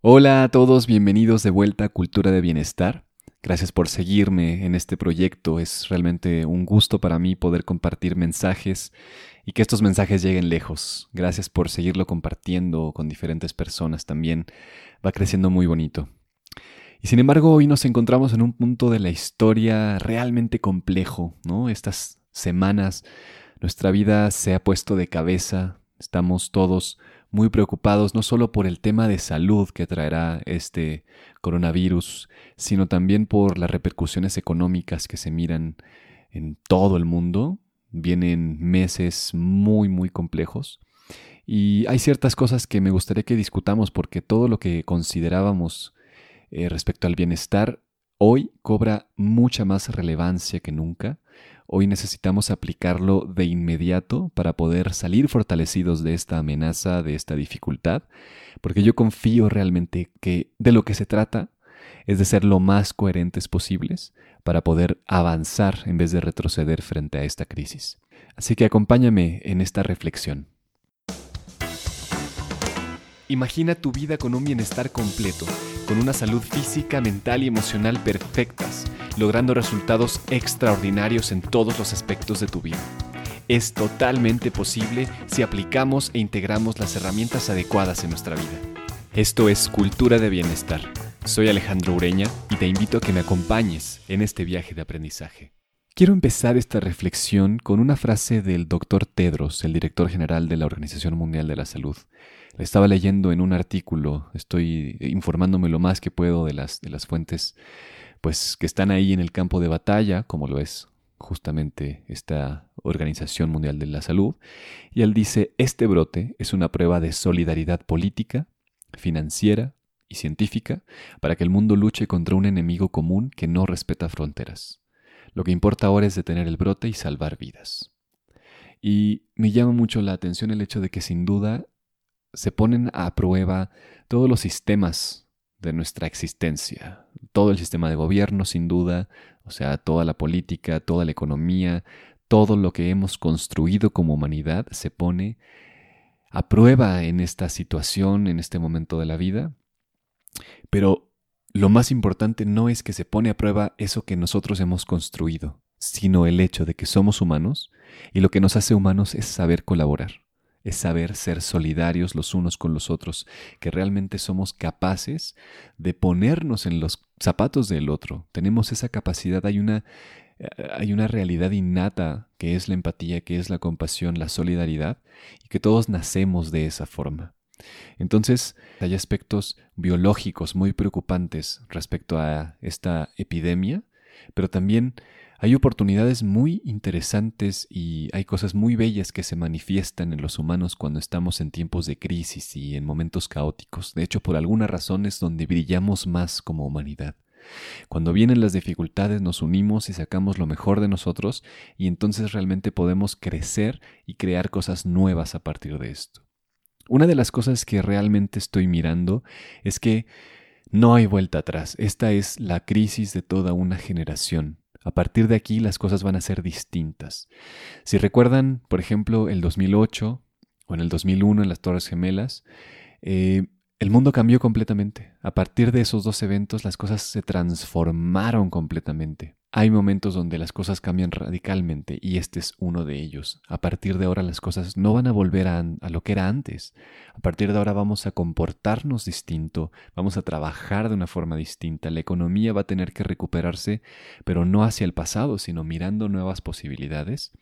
Hola a todos, bienvenidos de vuelta a Cultura de Bienestar. Gracias por seguirme en este proyecto. Es realmente un gusto para mí poder compartir mensajes y que estos mensajes lleguen lejos. Gracias por seguirlo compartiendo con diferentes personas también. Va creciendo muy bonito. Y sin embargo, hoy nos encontramos en un punto de la historia realmente complejo, ¿no? Estas semanas nuestra vida se ha puesto de cabeza, estamos todos muy preocupados no solo por el tema de salud que traerá este coronavirus, sino también por las repercusiones económicas que se miran en todo el mundo. Vienen meses muy, muy complejos. Y hay ciertas cosas que me gustaría que discutamos porque todo lo que considerábamos eh, respecto al bienestar hoy cobra mucha más relevancia que nunca. Hoy necesitamos aplicarlo de inmediato para poder salir fortalecidos de esta amenaza, de esta dificultad, porque yo confío realmente que de lo que se trata es de ser lo más coherentes posibles para poder avanzar en vez de retroceder frente a esta crisis. Así que acompáñame en esta reflexión. Imagina tu vida con un bienestar completo, con una salud física, mental y emocional perfectas logrando resultados extraordinarios en todos los aspectos de tu vida. Es totalmente posible si aplicamos e integramos las herramientas adecuadas en nuestra vida. Esto es Cultura de Bienestar. Soy Alejandro Ureña y te invito a que me acompañes en este viaje de aprendizaje. Quiero empezar esta reflexión con una frase del doctor Tedros, el director general de la Organización Mundial de la Salud. Estaba leyendo en un artículo, estoy informándome lo más que puedo de las, de las fuentes pues que están ahí en el campo de batalla, como lo es justamente esta Organización Mundial de la Salud, y él dice, este brote es una prueba de solidaridad política, financiera y científica para que el mundo luche contra un enemigo común que no respeta fronteras. Lo que importa ahora es detener el brote y salvar vidas. Y me llama mucho la atención el hecho de que sin duda se ponen a prueba todos los sistemas de nuestra existencia. Todo el sistema de gobierno, sin duda, o sea, toda la política, toda la economía, todo lo que hemos construido como humanidad se pone a prueba en esta situación, en este momento de la vida. Pero lo más importante no es que se pone a prueba eso que nosotros hemos construido, sino el hecho de que somos humanos y lo que nos hace humanos es saber colaborar es saber ser solidarios los unos con los otros, que realmente somos capaces de ponernos en los zapatos del otro. Tenemos esa capacidad, hay una, hay una realidad innata que es la empatía, que es la compasión, la solidaridad, y que todos nacemos de esa forma. Entonces, hay aspectos biológicos muy preocupantes respecto a esta epidemia, pero también hay oportunidades muy interesantes y hay cosas muy bellas que se manifiestan en los humanos cuando estamos en tiempos de crisis y en momentos caóticos. De hecho, por alguna razón es donde brillamos más como humanidad. Cuando vienen las dificultades nos unimos y sacamos lo mejor de nosotros y entonces realmente podemos crecer y crear cosas nuevas a partir de esto. Una de las cosas que realmente estoy mirando es que no hay vuelta atrás. Esta es la crisis de toda una generación. A partir de aquí las cosas van a ser distintas. Si recuerdan, por ejemplo, el 2008 o en el 2001 en las Torres Gemelas, eh, el mundo cambió completamente. A partir de esos dos eventos las cosas se transformaron completamente. Hay momentos donde las cosas cambian radicalmente y este es uno de ellos. A partir de ahora las cosas no van a volver a, lo que era antes. A partir de ahora vamos a comportarnos distinto, vamos a trabajar de una forma distinta. La economía va a tener que recuperarse, pero no hacia el pasado, sino mirando nuevas posibilidades.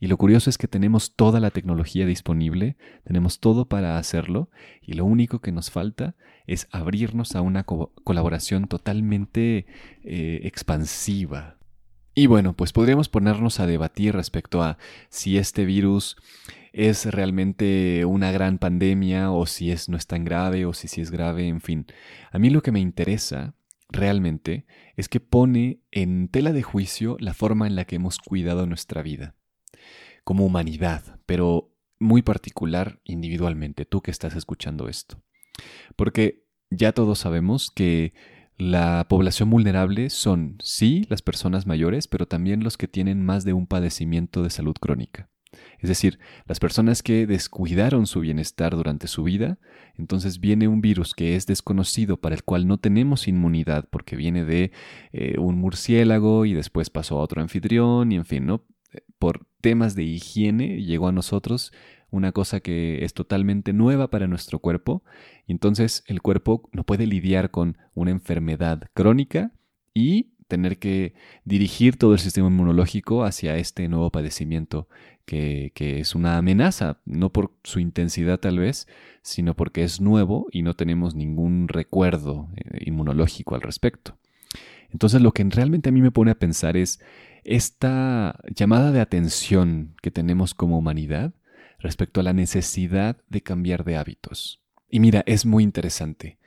Y lo curioso es que tenemos toda la tecnología disponible, tenemos todo para hacerlo y lo único que nos falta es abrirnos a una colaboración totalmente eh, expansiva. Y bueno, pues podríamos ponernos a debatir respecto a si este virus es realmente una gran pandemia o si es, no es tan grave o si sí es grave, en fin. A mí lo que me interesa realmente es que pone en tela de juicio la forma en la que hemos cuidado nuestra vida como humanidad, pero muy particular individualmente, tú que estás escuchando esto. Porque ya todos sabemos que la población vulnerable son, sí, las personas mayores, pero también los que tienen más de un padecimiento de salud crónica. Es decir, las personas que descuidaron su bienestar durante su vida, entonces viene un virus que es desconocido, para el cual no tenemos inmunidad, porque viene de eh, un murciélago y después pasó a otro anfitrión, y en fin, ¿no? Por temas de higiene llegó a nosotros una cosa que es totalmente nueva para nuestro cuerpo, y entonces el cuerpo no puede lidiar con una enfermedad crónica y tener que dirigir todo el sistema inmunológico hacia este nuevo padecimiento que, es una amenaza, no por su intensidad tal vez, sino porque es nuevo y no tenemos ningún recuerdo eh, inmunológico al respecto. Entonces lo que realmente a mí me pone a pensar es esta llamada de atención que tenemos como humanidad respecto a la necesidad de cambiar de hábitos. Y mira, es muy interesante.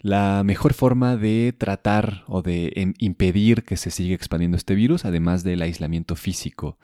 La mejor forma de tratar o de em, impedir que se siga expandiendo este virus, además del aislamiento físico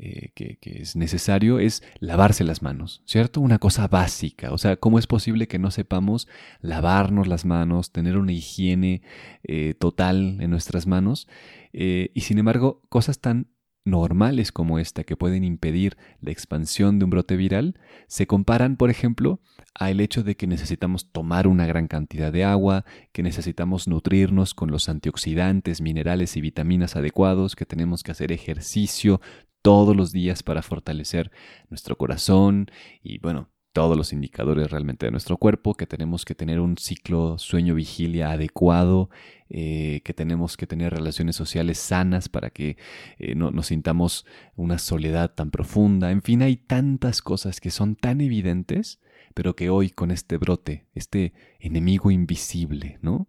eh, que, es necesario, es lavarse las manos, ¿cierto? Una cosa básica. O sea, ¿cómo es posible que no sepamos lavarnos las manos, tener una higiene eh, total en nuestras manos? Eh, y sin embargo, cosas tan normales como esta que pueden impedir la expansión de un brote viral se comparan, por ejemplo, al hecho de que necesitamos tomar una gran cantidad de agua, que necesitamos nutrirnos con los antioxidantes, minerales y vitaminas adecuados, que tenemos que hacer ejercicio todos los días para fortalecer nuestro corazón y bueno, todos los indicadores realmente de nuestro cuerpo, que tenemos que tener un ciclo sueño-vigilia adecuado, eh, que tenemos que tener relaciones sociales sanas para que eh, no nos sintamos una soledad tan profunda. En fin, hay tantas cosas que son tan evidentes, pero que hoy con este brote, este enemigo invisible, ¿no?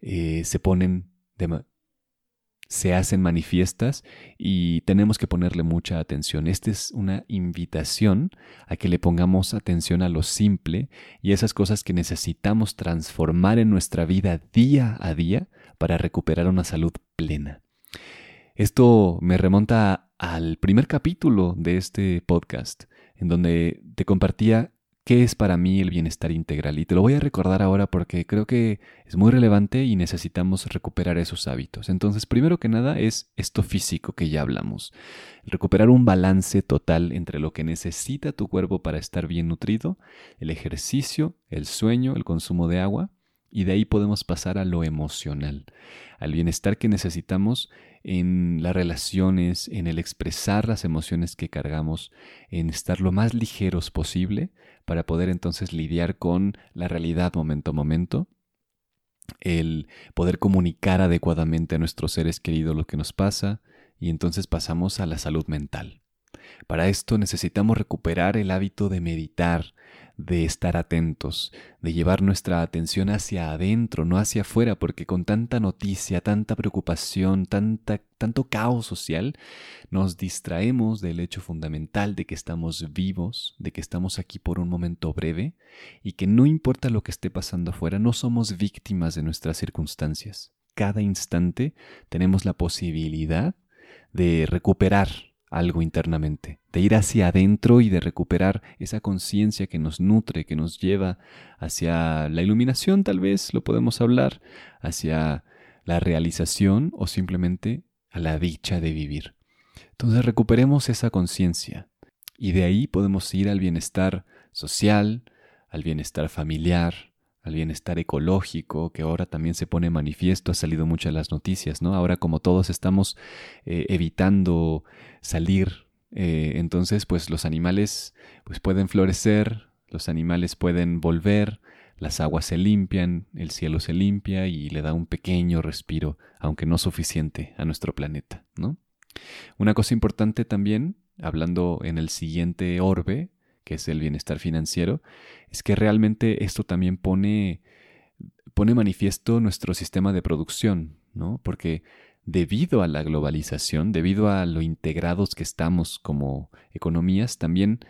Eh, se ponen de, se hacen manifiestas y tenemos que ponerle mucha atención. Esta es una invitación a que le pongamos atención a lo simple y esas cosas que necesitamos transformar en nuestra vida día a día para recuperar una salud plena. Esto me remonta al primer capítulo de este podcast, en donde te compartía ¿Qué es para mí el bienestar integral? Y te lo voy a recordar ahora porque creo que es muy relevante y necesitamos recuperar esos hábitos. Entonces, primero que nada es esto físico que ya hablamos. Recuperar un balance total entre lo que necesita tu cuerpo para estar bien nutrido, el ejercicio, el sueño, el consumo de agua, y de ahí podemos pasar a lo emocional, al bienestar que necesitamos en las relaciones, en el expresar las emociones que cargamos, en estar lo más ligeros posible para poder entonces lidiar con la realidad momento a momento, el poder comunicar adecuadamente a nuestros seres queridos lo que nos pasa y entonces pasamos a la salud mental. Para esto necesitamos recuperar el hábito de meditar, de estar atentos, de llevar nuestra atención hacia adentro, no hacia afuera, porque con tanta noticia, tanta preocupación, tanta, tanto caos social, nos distraemos del hecho fundamental de que estamos vivos, de que estamos aquí por un momento breve y que no importa lo que esté pasando afuera, no somos víctimas de nuestras circunstancias. Cada instante tenemos la posibilidad de recuperar algo internamente, de ir hacia adentro y de recuperar esa conciencia que nos nutre, que nos lleva hacia la iluminación tal vez, lo podemos hablar, hacia la realización o simplemente a la dicha de vivir. Entonces recuperemos esa conciencia y de ahí podemos ir al bienestar social, al bienestar familiar, al bienestar ecológico, que ahora también se pone manifiesto, ha salido muchas las noticias, ¿no? Ahora como todos estamos eh, evitando salir, eh, entonces pues los animales pues pueden florecer, los animales pueden volver, las aguas se limpian, el cielo se limpia y le da un pequeño respiro, aunque no suficiente, a nuestro planeta, ¿no? Una cosa importante también, hablando en el siguiente orbe, que es el bienestar financiero, es que realmente esto también pone, pone manifiesto nuestro sistema de producción, ¿no? Porque debido a la globalización, debido a lo integrados que estamos como economías, también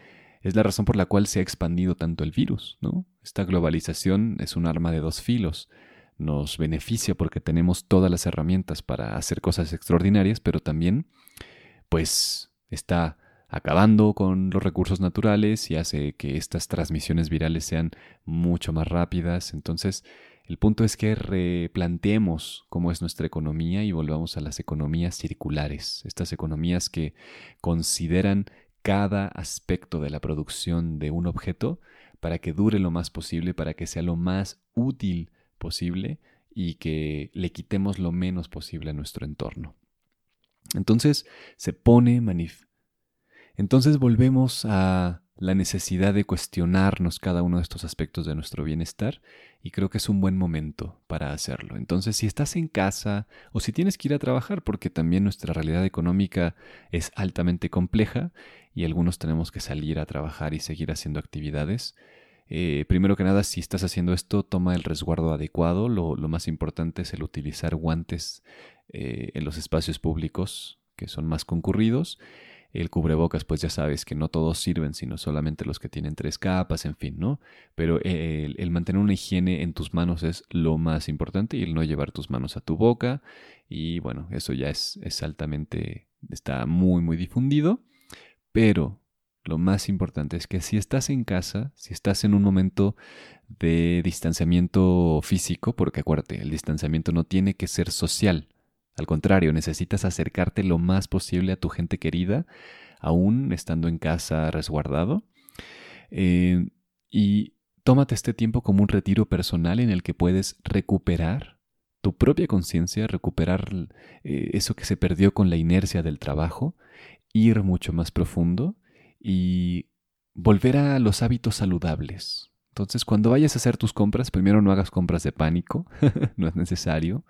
es la razón por la cual se ha expandido tanto el virus, ¿no? Esta globalización es un arma de dos filos. Nos beneficia porque tenemos todas las herramientas para hacer cosas extraordinarias, pero también, pues, está acabando con los recursos naturales y hace que estas transmisiones virales sean mucho más rápidas. Entonces, el punto es que replanteemos cómo es nuestra economía y volvamos a las economías circulares, estas economías que consideran cada aspecto de la producción de un objeto para que dure lo más posible, para que sea lo más útil posible y que le quitemos lo menos posible a nuestro entorno. Entonces se pone manif. Entonces volvemos a la necesidad de cuestionarnos cada uno de estos aspectos de nuestro bienestar y creo que es un buen momento para hacerlo. Entonces, si estás en casa o si tienes que ir a trabajar, porque también nuestra realidad económica es altamente compleja y algunos tenemos que salir a trabajar y seguir haciendo actividades, eh, primero que nada, si estás haciendo esto, toma el resguardo adecuado. Lo, más importante es el utilizar guantes eh, en los espacios públicos que son más concurridos el cubrebocas, pues ya sabes que no todos sirven, sino solamente los que tienen tres capas, en fin, ¿no? Pero el, mantener una higiene en tus manos es lo más importante y el no llevar tus manos a tu boca. Y bueno, eso ya es, es altamente, está muy, muy difundido. Pero lo más importante es que si estás en casa, si estás en un momento de distanciamiento físico, porque acuérdate, el distanciamiento no tiene que ser social, al contrario, necesitas acercarte lo más posible a tu gente querida, aún estando en casa resguardado. Eh, y tómate este tiempo como un retiro personal en el que puedes recuperar tu propia conciencia, recuperar eh, eso que se perdió con la inercia del trabajo, ir mucho más profundo y volver a los hábitos saludables, entonces, cuando vayas a hacer tus compras, primero no hagas compras de pánico, no es necesario.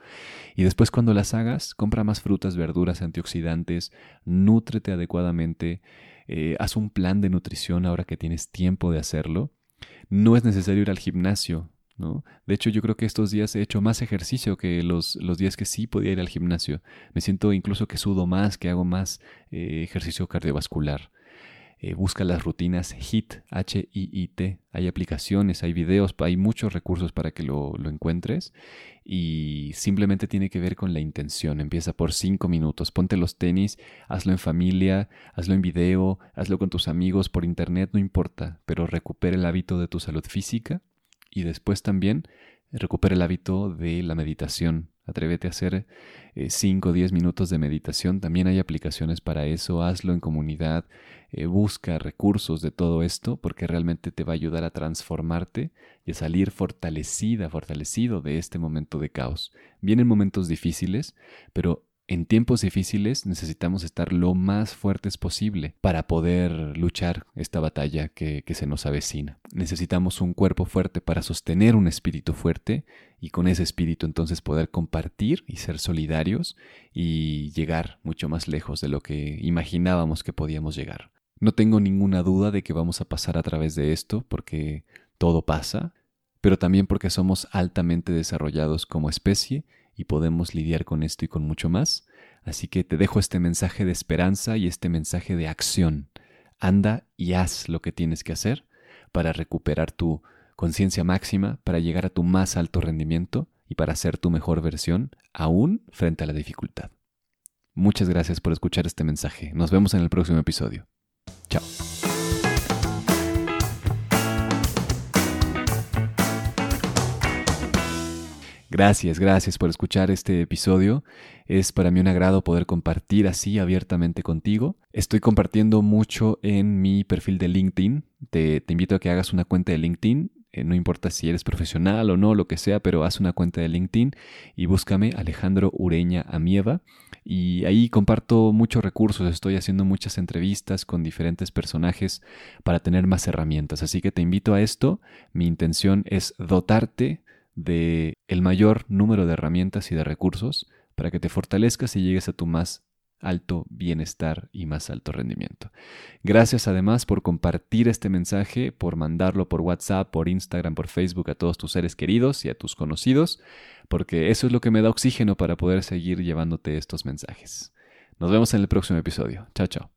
Y después cuando las hagas, compra más frutas, verduras, antioxidantes, nútrete adecuadamente, eh, haz un plan de nutrición ahora que tienes tiempo de hacerlo. No es necesario ir al gimnasio, ¿no? De hecho, yo creo que estos días he hecho más ejercicio que los, los días que sí podía ir al gimnasio. Me siento incluso que sudo más, que hago más eh, ejercicio cardiovascular. Eh, busca las rutinas HIT, H-I-I-T. Hay aplicaciones, hay videos, hay muchos recursos para que lo, lo, encuentres. Y simplemente tiene que ver con la intención. Empieza por cinco minutos. Ponte los tenis, hazlo en familia, hazlo en video, hazlo con tus amigos, por internet, no importa. Pero recupera el hábito de tu salud física y después también recupera el hábito de la meditación Atrévete a hacer 5 o 10 minutos de meditación. También hay aplicaciones para eso. Hazlo en comunidad. Eh, busca recursos de todo esto porque realmente te va a ayudar a transformarte y a salir fortalecida, fortalecido de este momento de caos. Vienen momentos difíciles, pero en tiempos difíciles necesitamos estar lo más fuertes posible para poder luchar esta batalla que, se nos avecina. Necesitamos un cuerpo fuerte para sostener un espíritu fuerte y con ese espíritu entonces poder compartir y ser solidarios y llegar mucho más lejos de lo que imaginábamos que podíamos llegar. No tengo ninguna duda de que vamos a pasar a través de esto porque todo pasa, pero también porque somos altamente desarrollados como especie y podemos lidiar con esto y con mucho más. Así que te dejo este mensaje de esperanza y este mensaje de acción. Anda y haz lo que tienes que hacer para recuperar tu conciencia máxima, para llegar a tu más alto rendimiento y para ser tu mejor versión, aún frente a la dificultad. Muchas gracias por escuchar este mensaje. Nos vemos en el próximo episodio. Chao. Gracias, gracias por escuchar este episodio. Es para mí un agrado poder compartir así abiertamente contigo. Estoy compartiendo mucho en mi perfil de LinkedIn. Te, invito a que hagas una cuenta de LinkedIn. Eh, no importa si eres profesional o no, lo que sea, pero haz una cuenta de LinkedIn y búscame Alejandro Ureña Amieva. Y ahí comparto muchos recursos, estoy haciendo muchas entrevistas con diferentes personajes para tener más herramientas. Así que te invito a esto. Mi intención es dotarte de el mayor número de herramientas y de recursos para que te fortalezcas y llegues a tu más alto bienestar y más alto rendimiento. Gracias además por compartir este mensaje, por mandarlo por WhatsApp, por Instagram, por Facebook a todos tus seres queridos y a tus conocidos, porque eso es lo que me da oxígeno para poder seguir llevándote estos mensajes. Nos vemos en el próximo episodio. Chao, chao.